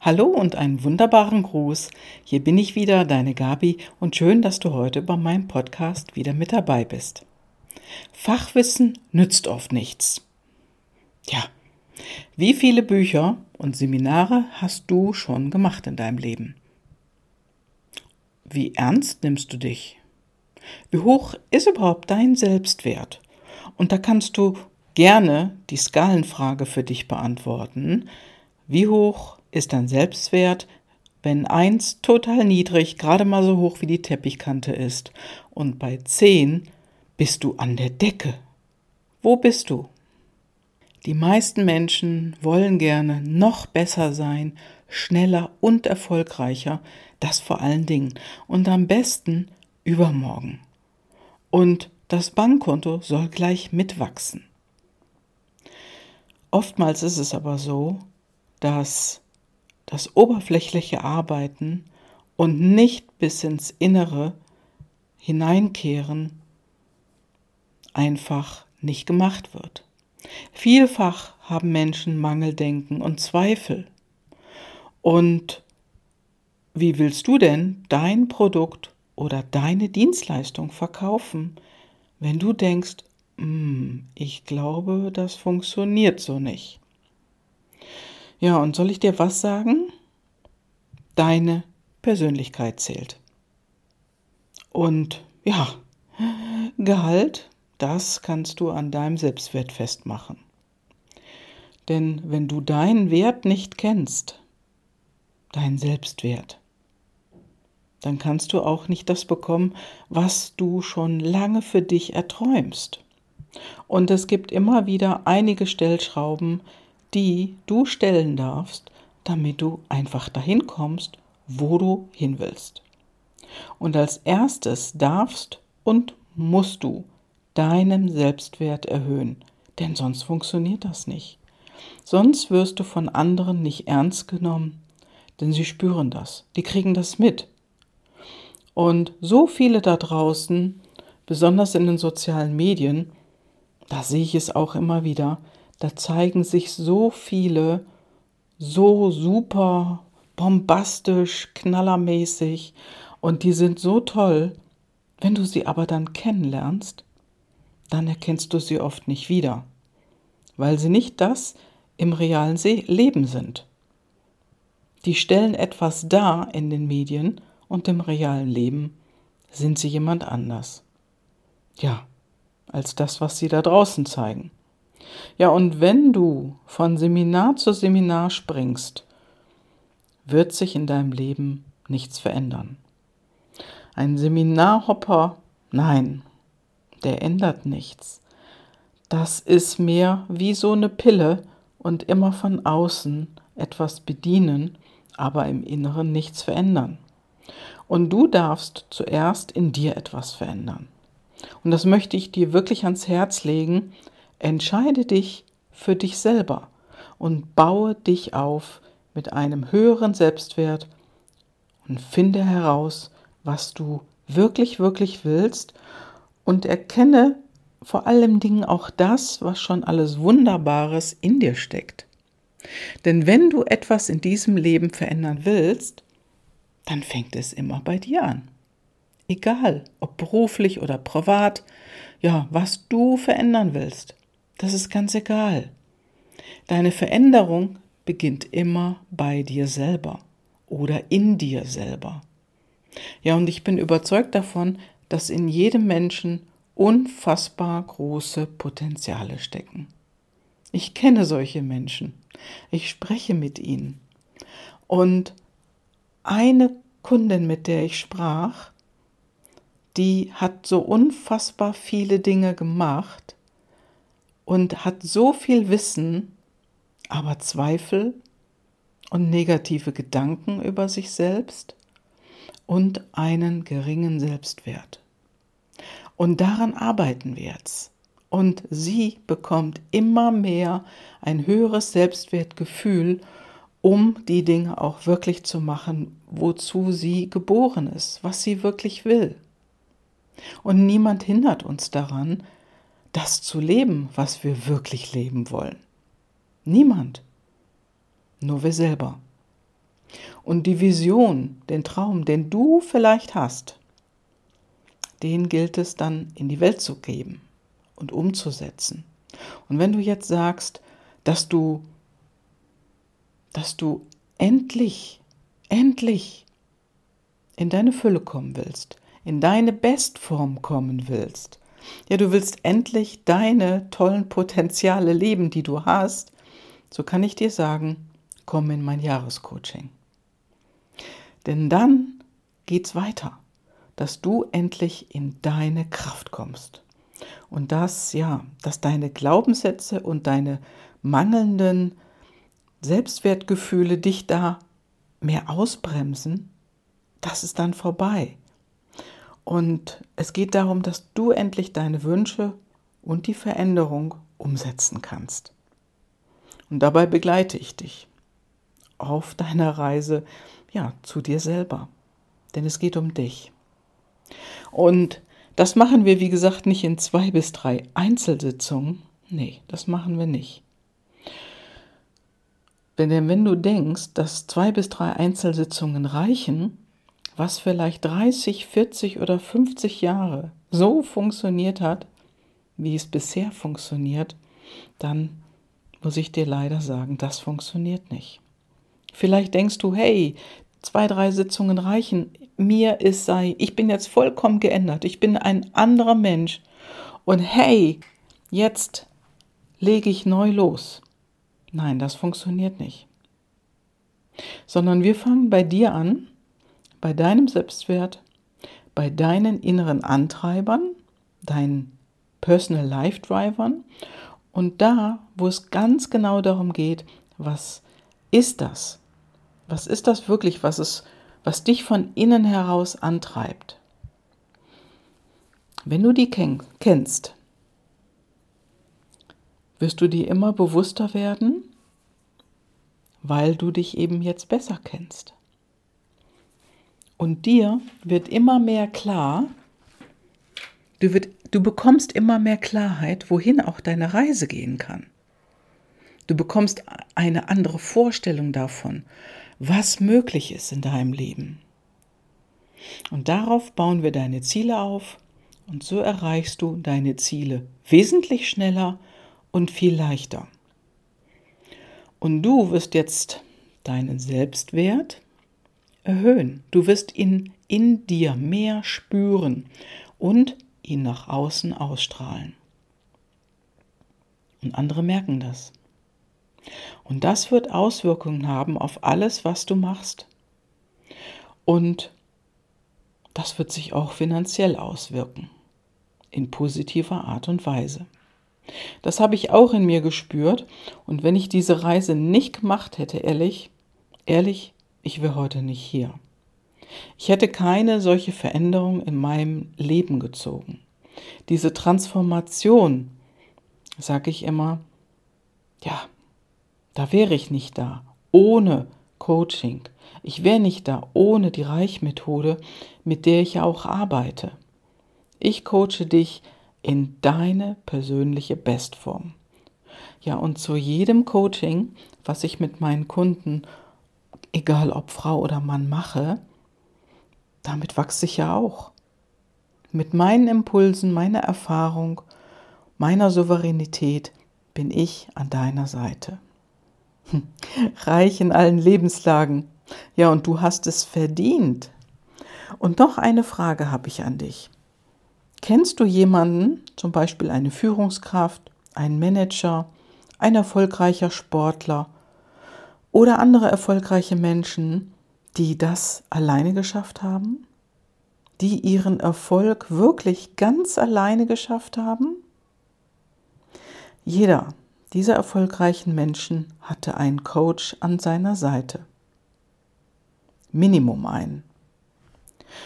Hallo und einen wunderbaren Gruß. Hier bin ich wieder, deine Gabi, und schön, dass du heute bei meinem Podcast wieder mit dabei bist. Fachwissen nützt oft nichts. Ja, wie viele Bücher und Seminare hast du schon gemacht in deinem Leben? Wie ernst nimmst du dich? Wie hoch ist überhaupt dein Selbstwert? Und da kannst du gerne die Skalenfrage für dich beantworten. Wie hoch ist dein Selbstwert, wenn 1 total niedrig, gerade mal so hoch wie die Teppichkante ist und bei 10 bist du an der Decke. Wo bist du? Die meisten Menschen wollen gerne noch besser sein, schneller und erfolgreicher, das vor allen Dingen und am besten übermorgen. Und das Bankkonto soll gleich mitwachsen. Oftmals ist es aber so, dass das oberflächliche Arbeiten und nicht bis ins Innere hineinkehren einfach nicht gemacht wird. Vielfach haben Menschen Mangeldenken und Zweifel. Und wie willst du denn dein Produkt oder deine Dienstleistung verkaufen, wenn du denkst, hm, ich glaube, das funktioniert so nicht? Ja, und soll ich dir was sagen? Deine Persönlichkeit zählt. Und ja, Gehalt, das kannst du an deinem Selbstwert festmachen. Denn wenn du deinen Wert nicht kennst, deinen Selbstwert, dann kannst du auch nicht das bekommen, was du schon lange für dich erträumst. Und es gibt immer wieder einige Stellschrauben, die du stellen darfst, damit du einfach dahin kommst, wo du hin willst. Und als erstes darfst und musst du deinen Selbstwert erhöhen, denn sonst funktioniert das nicht. Sonst wirst du von anderen nicht ernst genommen, denn sie spüren das, die kriegen das mit. Und so viele da draußen, besonders in den sozialen Medien, da sehe ich es auch immer wieder, da zeigen sich so viele so super bombastisch, knallermäßig und die sind so toll. Wenn du sie aber dann kennenlernst, dann erkennst du sie oft nicht wieder, weil sie nicht das im realen Leben sind. Die stellen etwas dar in den Medien und im realen Leben sind sie jemand anders. Ja, als das, was sie da draußen zeigen. Ja, und wenn du von Seminar zu Seminar springst, wird sich in deinem Leben nichts verändern. Ein Seminarhopper, nein, der ändert nichts. Das ist mehr wie so eine Pille und immer von außen etwas bedienen, aber im Inneren nichts verändern. Und du darfst zuerst in dir etwas verändern. Und das möchte ich dir wirklich ans Herz legen, Entscheide dich für dich selber und baue dich auf mit einem höheren Selbstwert und finde heraus, was du wirklich, wirklich willst und erkenne vor allem Dingen auch das, was schon alles Wunderbares in dir steckt. Denn wenn du etwas in diesem Leben verändern willst, dann fängt es immer bei dir an. Egal, ob beruflich oder privat, ja, was du verändern willst. Das ist ganz egal. Deine Veränderung beginnt immer bei dir selber oder in dir selber. Ja, und ich bin überzeugt davon, dass in jedem Menschen unfassbar große Potenziale stecken. Ich kenne solche Menschen. Ich spreche mit ihnen. Und eine Kundin, mit der ich sprach, die hat so unfassbar viele Dinge gemacht, und hat so viel Wissen, aber Zweifel und negative Gedanken über sich selbst und einen geringen Selbstwert. Und daran arbeiten wir jetzt. Und sie bekommt immer mehr ein höheres Selbstwertgefühl, um die Dinge auch wirklich zu machen, wozu sie geboren ist, was sie wirklich will. Und niemand hindert uns daran, das zu leben, was wir wirklich leben wollen. Niemand. Nur wir selber. Und die Vision, den Traum, den du vielleicht hast, den gilt es dann in die Welt zu geben und umzusetzen. Und wenn du jetzt sagst, dass du, dass du endlich, endlich in deine Fülle kommen willst, in deine Bestform kommen willst, ja, du willst endlich deine tollen Potenziale leben, die du hast, so kann ich dir sagen, komm in mein Jahrescoaching. Denn dann geht's weiter, dass du endlich in deine Kraft kommst. Und das, ja, dass deine Glaubenssätze und deine mangelnden Selbstwertgefühle dich da mehr ausbremsen, das ist dann vorbei. Und es geht darum, dass du endlich deine Wünsche und die Veränderung umsetzen kannst. Und dabei begleite ich dich auf deiner Reise ja, zu dir selber. Denn es geht um dich. Und das machen wir, wie gesagt, nicht in zwei bis drei Einzelsitzungen. Nee, das machen wir nicht. Denn wenn du denkst, dass zwei bis drei Einzelsitzungen reichen, was vielleicht 30, 40 oder 50 Jahre so funktioniert hat, wie es bisher funktioniert, dann muss ich dir leider sagen, das funktioniert nicht. Vielleicht denkst du, hey, zwei, drei Sitzungen reichen. Mir ist sei, ich bin jetzt vollkommen geändert. Ich bin ein anderer Mensch. Und hey, jetzt lege ich neu los. Nein, das funktioniert nicht. Sondern wir fangen bei dir an, bei deinem Selbstwert, bei deinen inneren Antreibern, deinen Personal Life Drivern und da, wo es ganz genau darum geht, was ist das? Was ist das wirklich, was, es, was dich von innen heraus antreibt? Wenn du die kennst, wirst du dir immer bewusster werden, weil du dich eben jetzt besser kennst. Und dir wird immer mehr klar, du, wird, du bekommst immer mehr Klarheit, wohin auch deine Reise gehen kann. Du bekommst eine andere Vorstellung davon, was möglich ist in deinem Leben. Und darauf bauen wir deine Ziele auf und so erreichst du deine Ziele wesentlich schneller und viel leichter. Und du wirst jetzt deinen Selbstwert erhöhen. Du wirst ihn in dir mehr spüren und ihn nach außen ausstrahlen. Und andere merken das. Und das wird Auswirkungen haben auf alles, was du machst. Und das wird sich auch finanziell auswirken. In positiver Art und Weise. Das habe ich auch in mir gespürt. Und wenn ich diese Reise nicht gemacht hätte, ehrlich, ehrlich, ich wäre heute nicht hier. Ich hätte keine solche Veränderung in meinem Leben gezogen. Diese Transformation, sage ich immer, ja, da wäre ich nicht da ohne Coaching. Ich wäre nicht da ohne die Reichmethode, mit der ich ja auch arbeite. Ich coache dich in deine persönliche Bestform. Ja, und zu jedem Coaching, was ich mit meinen Kunden, egal ob Frau oder Mann, mache, damit wachse ich ja auch. Mit meinen Impulsen, meiner Erfahrung, meiner Souveränität bin ich an deiner Seite. Reich in allen Lebenslagen. Ja, und du hast es verdient. Und noch eine Frage habe ich an dich. Kennst du jemanden, zum Beispiel eine Führungskraft, einen Manager, ein erfolgreicher Sportler oder andere erfolgreiche Menschen, die das alleine geschafft haben? Die ihren Erfolg wirklich ganz alleine geschafft haben? Jeder dieser erfolgreichen Menschen hatte einen Coach an seiner Seite. Minimum einen.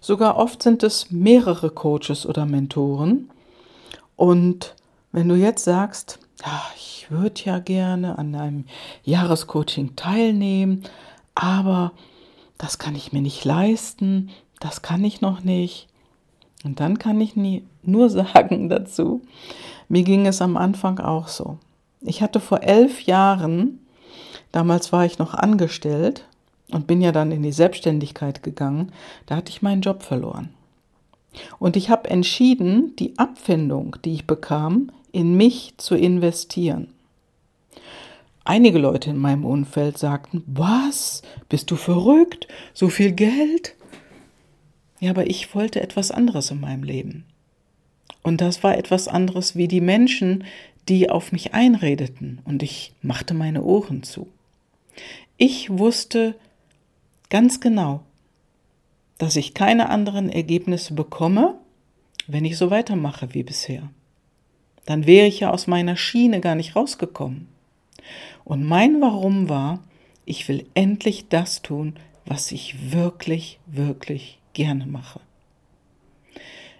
Sogar oft sind es mehrere Coaches oder Mentoren. Und wenn du jetzt sagst, ja, ich würde ja gerne an einem Jahrescoaching teilnehmen, aber das kann ich mir nicht leisten, das kann ich noch nicht. Und dann kann ich nie, nur sagen dazu, mir ging es am Anfang auch so. Ich hatte vor elf Jahren, damals war ich noch angestellt, und bin ja dann in die Selbstständigkeit gegangen, da hatte ich meinen Job verloren. Und ich habe entschieden, die Abfindung, die ich bekam, in mich zu investieren. Einige Leute in meinem Umfeld sagten, was? Bist du verrückt? So viel Geld? Ja, aber ich wollte etwas anderes in meinem Leben. Und das war etwas anderes wie die Menschen, die auf mich einredeten. Und ich machte meine Ohren zu. Ich wusste ganz genau, dass ich keine anderen Ergebnisse bekomme, wenn ich so weitermache wie bisher. Dann wäre ich ja aus meiner Schiene gar nicht rausgekommen. Und mein Warum war, ich will endlich das tun, was ich wirklich, wirklich gerne mache.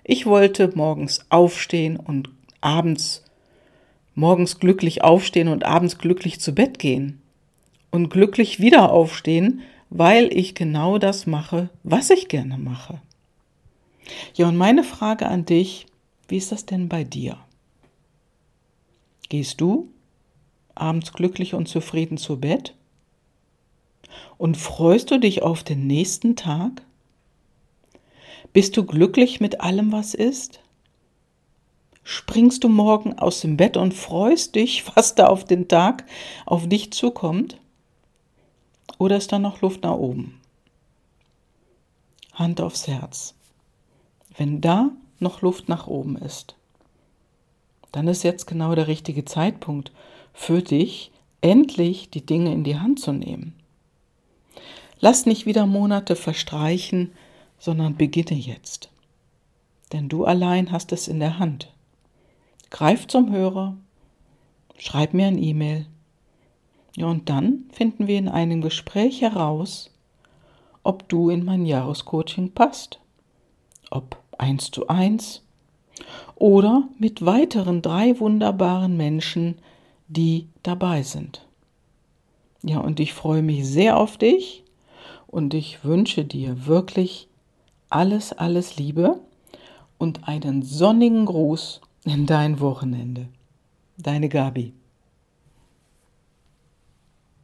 Ich wollte morgens aufstehen und abends, morgens glücklich aufstehen und abends glücklich zu Bett gehen und glücklich wieder aufstehen, weil ich genau das mache, was ich gerne mache. Ja, und meine Frage an dich, wie ist das denn bei dir? Gehst du abends glücklich und zufrieden zu Bett? Und freust du dich auf den nächsten Tag? Bist du glücklich mit allem, was ist? Springst du morgen aus dem Bett und freust dich, was da auf den Tag auf dich zukommt? Oder ist da noch Luft nach oben? Hand aufs Herz. Wenn da noch Luft nach oben ist, dann ist jetzt genau der richtige Zeitpunkt für dich, endlich die Dinge in die Hand zu nehmen. Lass nicht wieder Monate verstreichen, sondern beginne jetzt. Denn du allein hast es in der Hand. Greif zum Hörer, schreib mir ein E-Mail. Ja, und dann finden wir in einem Gespräch heraus, ob du in mein Jahrescoaching passt. Ob eins zu eins oder mit weiteren drei wunderbaren Menschen, die dabei sind. Ja, und ich freue mich sehr auf dich und ich wünsche dir wirklich alles, alles Liebe und einen sonnigen Gruß in dein Wochenende. Deine Gabi.